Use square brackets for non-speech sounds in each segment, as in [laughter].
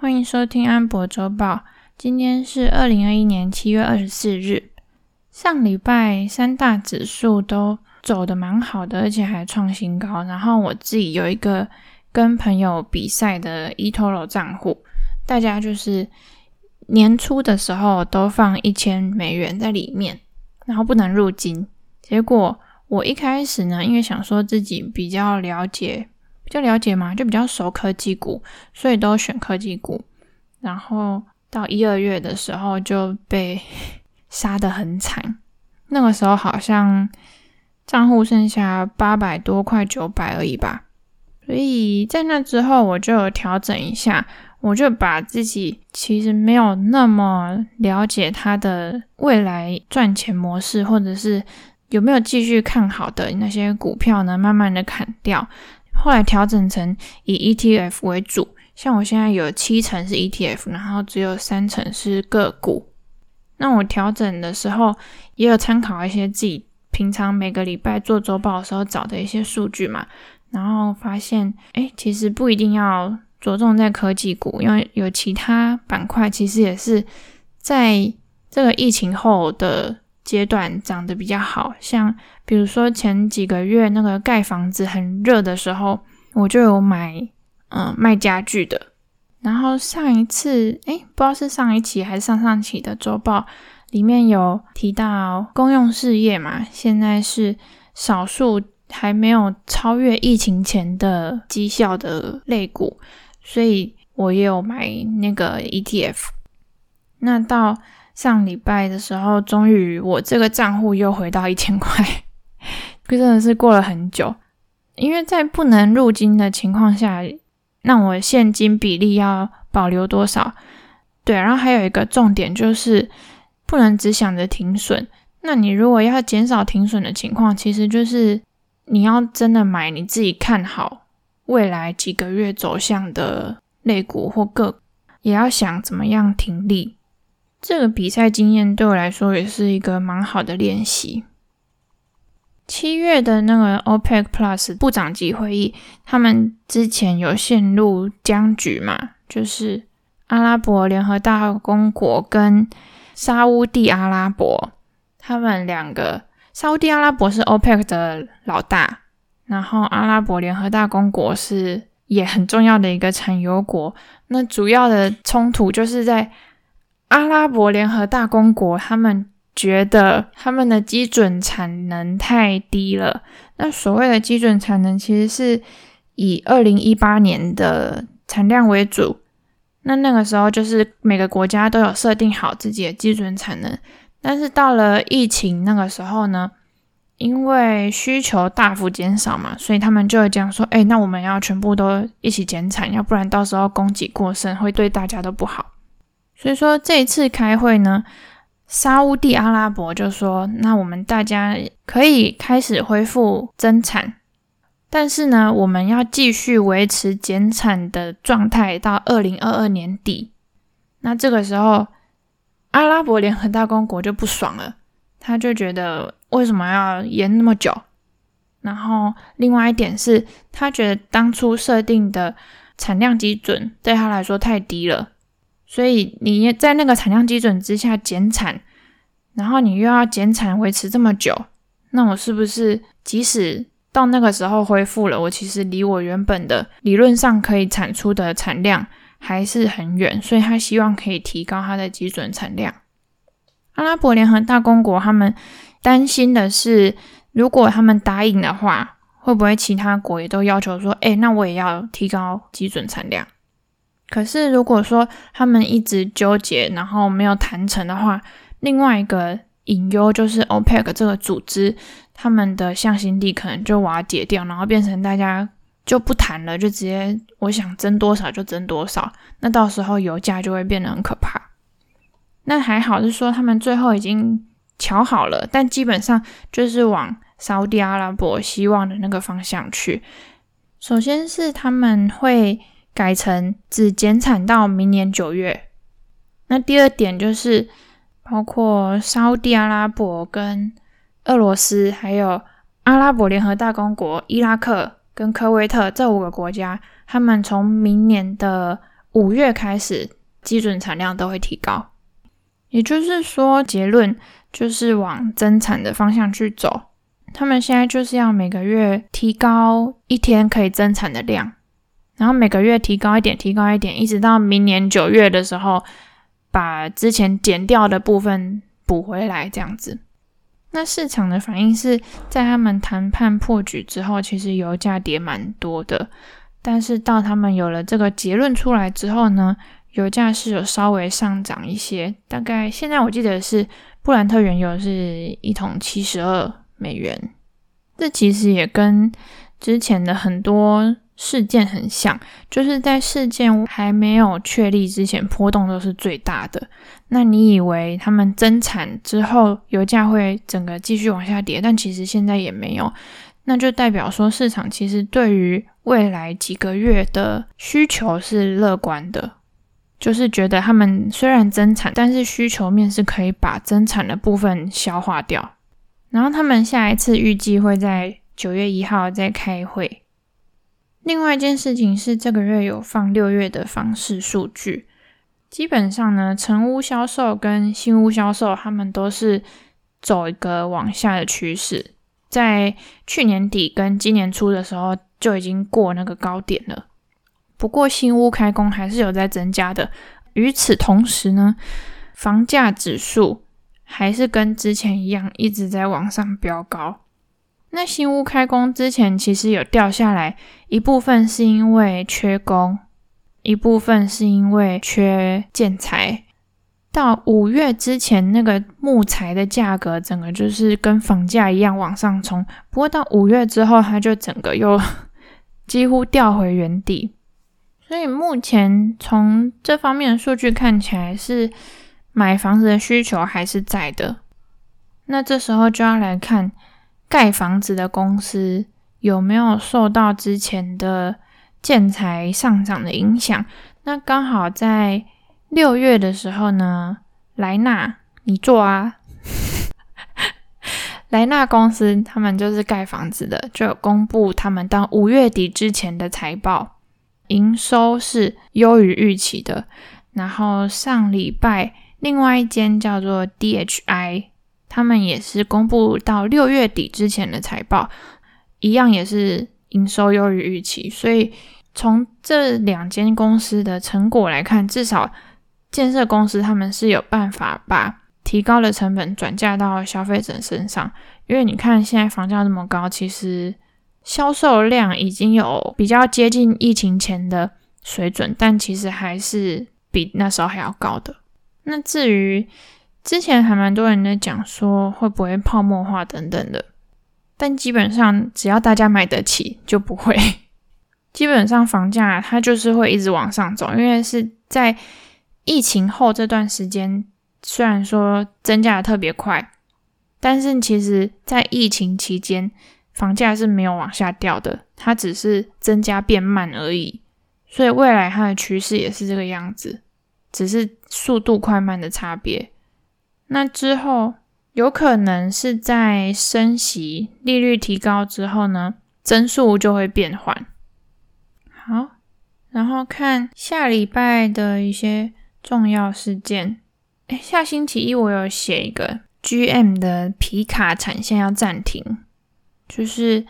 欢迎收听安博周报。今天是二零二一年七月二十四日。上礼拜三大指数都走得蛮好的，而且还创新高。然后我自己有一个跟朋友比赛的 eToro 账户，大家就是年初的时候都放一千美元在里面，然后不能入金。结果我一开始呢，因为想说自己比较了解。就了解嘛，就比较熟科技股，所以都选科技股。然后到一二月的时候就被 [laughs] 杀得很惨，那个时候好像账户剩下八百多块九百而已吧。所以在那之后我就调整一下，我就把自己其实没有那么了解它的未来赚钱模式，或者是有没有继续看好的那些股票呢，慢慢的砍掉。后来调整成以 ETF 为主，像我现在有七成是 ETF，然后只有三成是个股。那我调整的时候也有参考一些自己平常每个礼拜做周报的时候找的一些数据嘛，然后发现，诶，其实不一定要着重在科技股，因为有其他板块其实也是在这个疫情后的。阶段涨得比较好，像比如说前几个月那个盖房子很热的时候，我就有买，嗯、卖家具的。然后上一次，诶，不知道是上一期还是上上期的周报里面有提到公用事业嘛，现在是少数还没有超越疫情前的绩效的类股，所以我也有买那个 ETF。那到。上礼拜的时候，终于我这个账户又回到一千块，[laughs] 真的是过了很久。因为在不能入金的情况下，那我现金比例要保留多少？对，然后还有一个重点就是不能只想着停损。那你如果要减少停损的情况，其实就是你要真的买你自己看好未来几个月走向的类股或个股，也要想怎么样停利。这个比赛经验对我来说也是一个蛮好的练习。七月的那个 OPEC Plus 部长级会议，他们之前有陷入僵局嘛，就是阿拉伯联合大公国跟沙乌地阿拉伯，他们两个，沙乌地阿拉伯是 OPEC 的老大，然后阿拉伯联合大公国是也很重要的一个产油国，那主要的冲突就是在。阿拉伯联合大公国，他们觉得他们的基准产能太低了。那所谓的基准产能，其实是以二零一八年的产量为主。那那个时候，就是每个国家都有设定好自己的基准产能。但是到了疫情那个时候呢，因为需求大幅减少嘛，所以他们就会讲说：“哎，那我们要全部都一起减产，要不然到时候供给过剩，会对大家都不好。”所以说这一次开会呢，沙乌地阿拉伯就说，那我们大家可以开始恢复增产，但是呢，我们要继续维持减产的状态到二零二二年底。那这个时候，阿拉伯联合大公国就不爽了，他就觉得为什么要延那么久？然后另外一点是他觉得当初设定的产量基准对他来说太低了。所以你在那个产量基准之下减产，然后你又要减产维持这么久，那我是不是即使到那个时候恢复了，我其实离我原本的理论上可以产出的产量还是很远？所以他希望可以提高他的基准产量。阿拉伯联合大公国他们担心的是，如果他们答应的话，会不会其他国也都要求说，诶，那我也要提高基准产量？可是，如果说他们一直纠结，然后没有谈成的话，另外一个隐忧就是 OPEC 这个组织，他们的向心力可能就瓦解掉，然后变成大家就不谈了，就直接我想增多少就增多少，那到时候油价就会变得很可怕。那还好是说他们最后已经乔好了，但基本上就是往沙乌地阿拉伯希望的那个方向去。首先是他们会。改成只减产到明年九月。那第二点就是，包括沙乌地阿拉伯跟俄罗斯，还有阿拉伯联合大公国、伊拉克跟科威特这五个国家，他们从明年的五月开始基准产量都会提高。也就是说，结论就是往增产的方向去走。他们现在就是要每个月提高一天可以增产的量，然后每个月提高一点，提高一点，一直到明年九月的时候，把之前减掉的部分补回来，这样子。那市场的反应是在他们谈判破局之后，其实油价跌蛮多的，但是到他们有了这个结论出来之后呢，油价是有稍微上涨一些，大概现在我记得是布兰特原油是一桶七十二美元，这其实也跟之前的很多事件很像，就是在事件还没有确立之前，波动都是最大的。那你以为他们增产之后，油价会整个继续往下跌，但其实现在也没有，那就代表说市场其实对于未来几个月的需求是乐观的。就是觉得他们虽然增产，但是需求面是可以把增产的部分消化掉。然后他们下一次预计会在九月一号再开会。另外一件事情是，这个月有放六月的房市数据，基本上呢，成屋销售跟新屋销售，他们都是走一个往下的趋势，在去年底跟今年初的时候就已经过那个高点了。不过新屋开工还是有在增加的。与此同时呢，房价指数还是跟之前一样一直在往上飙高。那新屋开工之前其实有掉下来，一部分是因为缺工，一部分是因为缺建材。到五月之前，那个木材的价格整个就是跟房价一样往上冲。不过到五月之后，它就整个又 [laughs] 几乎掉回原地。所以目前从这方面的数据看起来是买房子的需求还是在的。那这时候就要来看盖房子的公司有没有受到之前的建材上涨的影响。那刚好在六月的时候呢，莱纳，你做啊，[laughs] 莱纳公司他们就是盖房子的，就有公布他们到五月底之前的财报。营收是优于预期的，然后上礼拜另外一间叫做 DHI，他们也是公布到六月底之前的财报，一样也是营收优于预期。所以从这两间公司的成果来看，至少建设公司他们是有办法把提高的成本转嫁到消费者身上，因为你看现在房价这么高，其实。销售量已经有比较接近疫情前的水准，但其实还是比那时候还要高的。那至于之前还蛮多人在讲说会不会泡沫化等等的，但基本上只要大家买得起就不会。[laughs] 基本上房价它就是会一直往上走，因为是在疫情后这段时间，虽然说增加的特别快，但是其实在疫情期间。房价是没有往下掉的，它只是增加变慢而已，所以未来它的趋势也是这个样子，只是速度快慢的差别。那之后有可能是在升息、利率提高之后呢，增速就会变缓。好，然后看下礼拜的一些重要事件。诶，下星期一我有写一个 GM 的皮卡产线要暂停。就是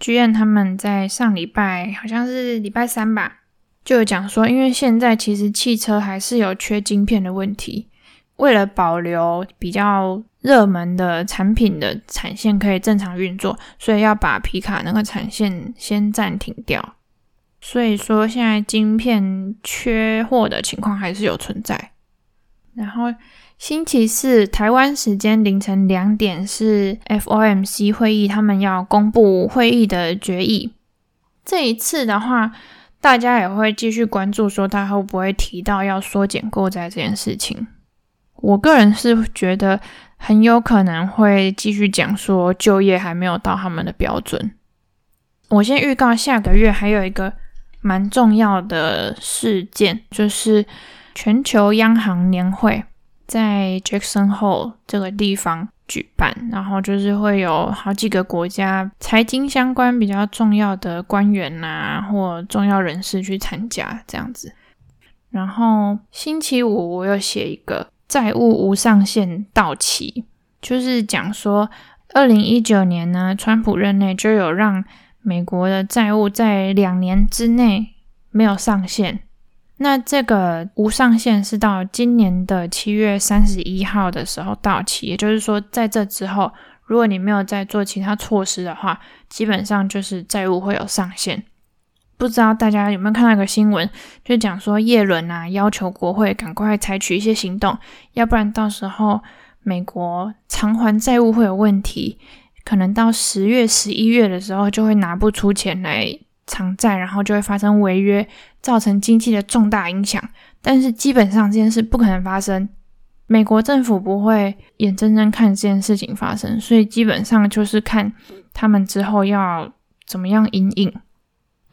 GM 他们在上礼拜好像是礼拜三吧，就有讲说，因为现在其实汽车还是有缺晶片的问题，为了保留比较热门的产品的产线可以正常运作，所以要把皮卡那个产线先暂停掉。所以说现在晶片缺货的情况还是有存在，然后。星期四台湾时间凌晨两点是 FOMC 会议，他们要公布会议的决议。这一次的话，大家也会继续关注，说他会不会提到要缩减购债这件事情。我个人是觉得很有可能会继续讲说就业还没有到他们的标准。我先预告下个月还有一个蛮重要的事件，就是全球央行年会。在 Jackson 后这个地方举办，然后就是会有好几个国家财经相关比较重要的官员呐、或重要人士去参加这样子。然后星期五我有写一个债务无上限到期，就是讲说二零一九年呢，川普任内就有让美国的债务在两年之内没有上限。那这个无上限是到今年的七月三十一号的时候到期，也就是说，在这之后，如果你没有再做其他措施的话，基本上就是债务会有上限。不知道大家有没有看到一个新闻，就讲说叶伦啊要求国会赶快采取一些行动，要不然到时候美国偿还债务会有问题，可能到十月、十一月的时候就会拿不出钱来。偿债，然后就会发生违约，造成经济的重大影响。但是基本上这件事不可能发生，美国政府不会眼睁睁看这件事情发生，所以基本上就是看他们之后要怎么样因应。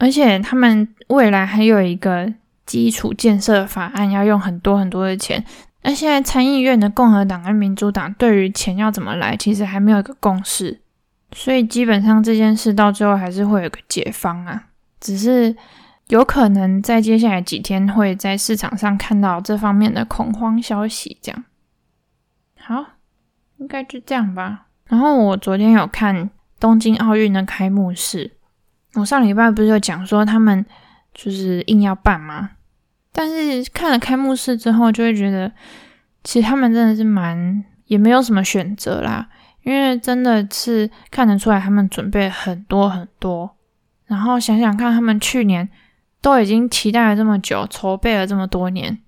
而且他们未来还有一个基础建设法案，要用很多很多的钱。那现在参议院的共和党跟民主党对于钱要怎么来，其实还没有一个共识。所以基本上这件事到最后还是会有个解方啊，只是有可能在接下来几天会在市场上看到这方面的恐慌消息，这样。好，应该就这样吧。然后我昨天有看东京奥运的开幕式，我上礼拜不是有讲说他们就是硬要办吗？但是看了开幕式之后，就会觉得其实他们真的是蛮也没有什么选择啦。因为真的是看得出来，他们准备很多很多。然后想想看，他们去年都已经期待了这么久，筹备了这么多年，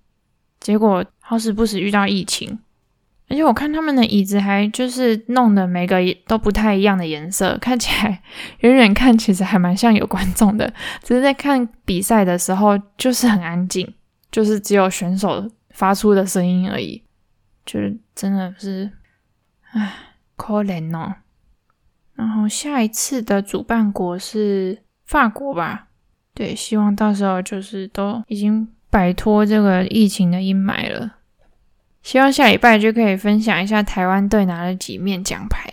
结果好死不死遇到疫情。而且我看他们的椅子还就是弄的每个都不太一样的颜色，看起来远远看其实还蛮像有观众的，只是在看比赛的时候就是很安静，就是只有选手发出的声音而已，就是真的是，唉。可怜哦，然后下一次的主办国是法国吧？对，希望到时候就是都已经摆脱这个疫情的阴霾了。希望下礼拜就可以分享一下台湾队拿了几面奖牌。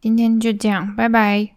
今天就这样，拜拜。